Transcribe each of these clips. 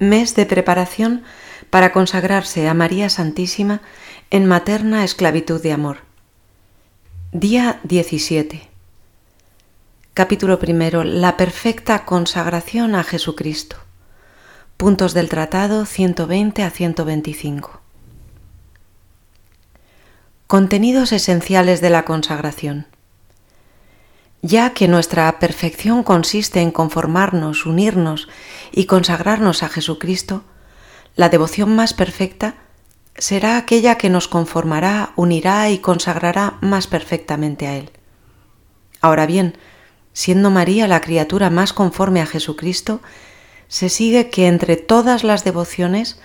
mes de preparación para consagrarse a María Santísima en materna esclavitud de amor. Día 17. Capítulo primero. La perfecta consagración a Jesucristo. Puntos del tratado 120 a 125. Contenidos esenciales de la consagración. Ya que nuestra perfección consiste en conformarnos, unirnos y consagrarnos a Jesucristo, la devoción más perfecta será aquella que nos conformará, unirá y consagrará más perfectamente a Él. Ahora bien, siendo María la criatura más conforme a Jesucristo, se sigue que entre todas las devociones,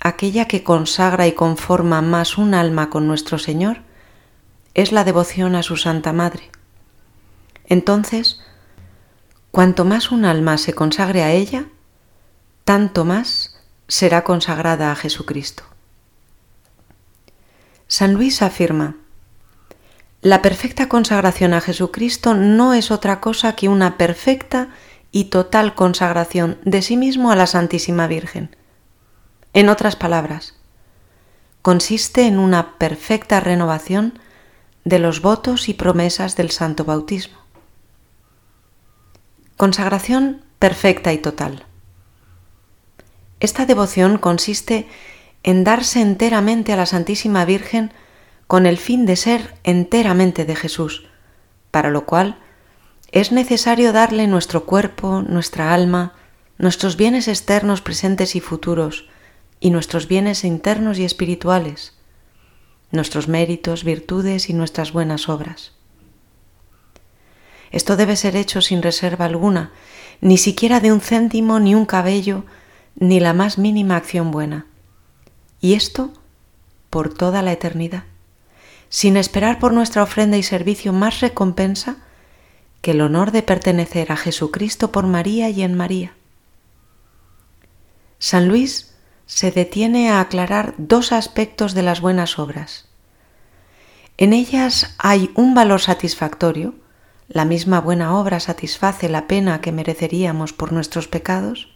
aquella que consagra y conforma más un alma con nuestro Señor es la devoción a su Santa Madre. Entonces, cuanto más un alma se consagre a ella, tanto más será consagrada a Jesucristo. San Luis afirma, la perfecta consagración a Jesucristo no es otra cosa que una perfecta y total consagración de sí mismo a la Santísima Virgen. En otras palabras, consiste en una perfecta renovación de los votos y promesas del Santo Bautismo. Consagración perfecta y total. Esta devoción consiste en darse enteramente a la Santísima Virgen con el fin de ser enteramente de Jesús, para lo cual es necesario darle nuestro cuerpo, nuestra alma, nuestros bienes externos presentes y futuros, y nuestros bienes internos y espirituales, nuestros méritos, virtudes y nuestras buenas obras. Esto debe ser hecho sin reserva alguna, ni siquiera de un céntimo, ni un cabello, ni la más mínima acción buena y esto por toda la eternidad, sin esperar por nuestra ofrenda y servicio más recompensa que el honor de pertenecer a Jesucristo por María y en María. San Luis se detiene a aclarar dos aspectos de las buenas obras. En ellas hay un valor satisfactorio, la misma buena obra satisface la pena que mereceríamos por nuestros pecados,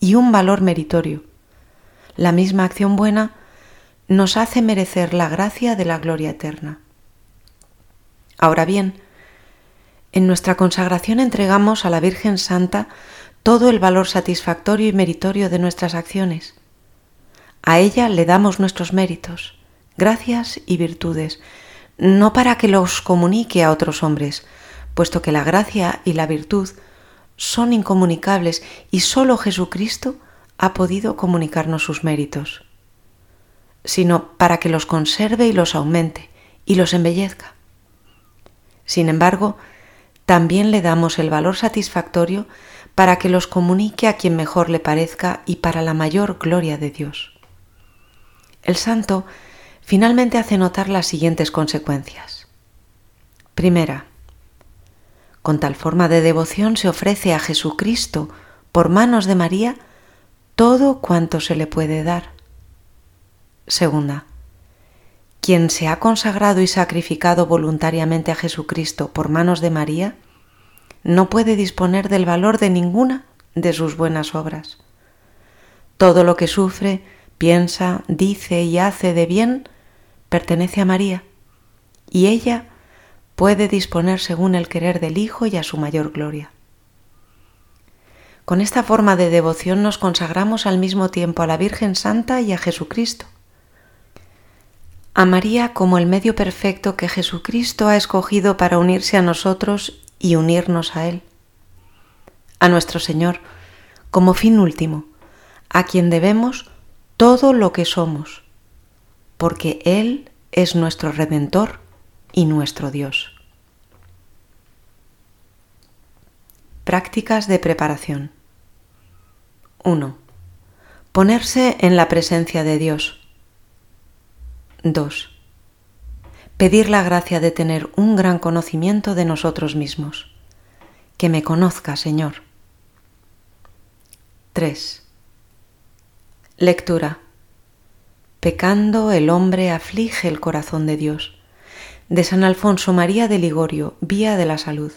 y un valor meritorio, la misma acción buena nos hace merecer la gracia de la gloria eterna. Ahora bien, en nuestra consagración entregamos a la Virgen Santa todo el valor satisfactorio y meritorio de nuestras acciones. A ella le damos nuestros méritos, gracias y virtudes, no para que los comunique a otros hombres, puesto que la gracia y la virtud son incomunicables y sólo Jesucristo ha podido comunicarnos sus méritos, sino para que los conserve y los aumente y los embellezca. Sin embargo, también le damos el valor satisfactorio para que los comunique a quien mejor le parezca y para la mayor gloria de Dios. El santo finalmente hace notar las siguientes consecuencias. Primera, con tal forma de devoción se ofrece a Jesucristo por manos de María todo cuanto se le puede dar. Segunda, quien se ha consagrado y sacrificado voluntariamente a Jesucristo por manos de María, no puede disponer del valor de ninguna de sus buenas obras. Todo lo que sufre, piensa, dice y hace de bien pertenece a María, y ella puede disponer según el querer del Hijo y a su mayor gloria. Con esta forma de devoción nos consagramos al mismo tiempo a la Virgen Santa y a Jesucristo. A María como el medio perfecto que Jesucristo ha escogido para unirse a nosotros y unirnos a Él. A nuestro Señor como fin último, a quien debemos todo lo que somos, porque Él es nuestro Redentor y nuestro Dios. Prácticas de preparación. 1. Ponerse en la presencia de Dios. 2. Pedir la gracia de tener un gran conocimiento de nosotros mismos. Que me conozca, Señor. 3. Lectura. Pecando el hombre aflige el corazón de Dios. De San Alfonso María de Ligorio, Vía de la Salud.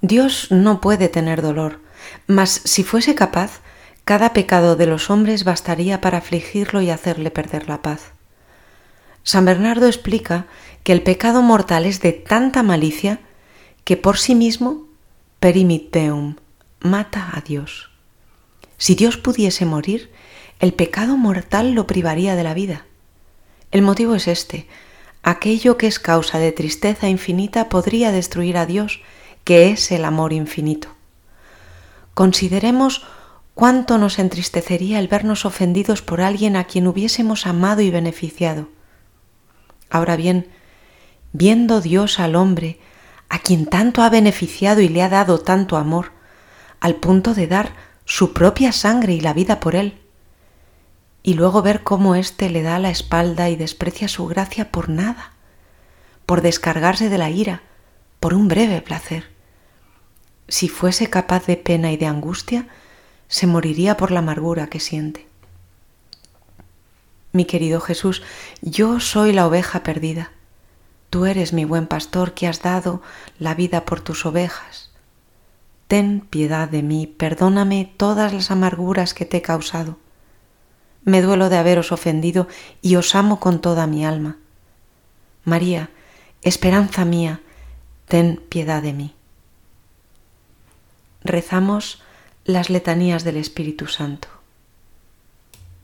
Dios no puede tener dolor, Mas si fuese capaz, cada pecado de los hombres bastaría para afligirlo y hacerle perder la paz. San Bernardo explica que el pecado mortal es de tanta malicia que por sí mismo perimit deum, mata a Dios. Si Dios pudiese morir, el pecado mortal lo privaría de la vida. El motivo es este. Aquello que es causa de tristeza infinita podría destruir a Dios, que es el amor infinito. Consideremos cuánto nos entristecería el vernos ofendidos por alguien a quien hubiésemos amado y beneficiado. Ahora bien, viendo Dios al hombre, a quien tanto ha beneficiado y le ha dado tanto amor, al punto de dar su propia sangre y la vida por él, y luego ver cómo éste le da la espalda y desprecia su gracia por nada, por descargarse de la ira, por un breve placer. Si fuese capaz de pena y de angustia, se moriría por la amargura que siente. Mi querido Jesús, yo soy la oveja perdida. Tú eres mi buen pastor que has dado la vida por tus ovejas ten piedad de mí, perdóname todas las amarguras que te he causado. Me duelo de haberos ofendido y os amo con toda mi alma. María, esperanza mía, ten piedad de mí. Rezamos las letanías del Espíritu Santo.